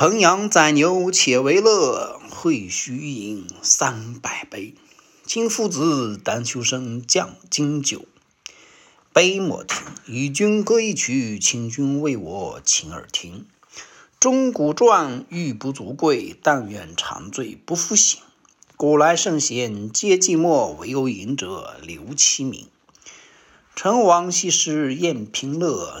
烹羊宰牛且为乐，会须一饮三百杯。请夫子丹丘生将进酒，杯莫停。与君歌一曲，请君为我倾耳听。钟鼓馔玉不足贵，但愿长醉不复醒。古来圣贤皆寂寞，惟有饮者留其名。陈王昔时宴平乐。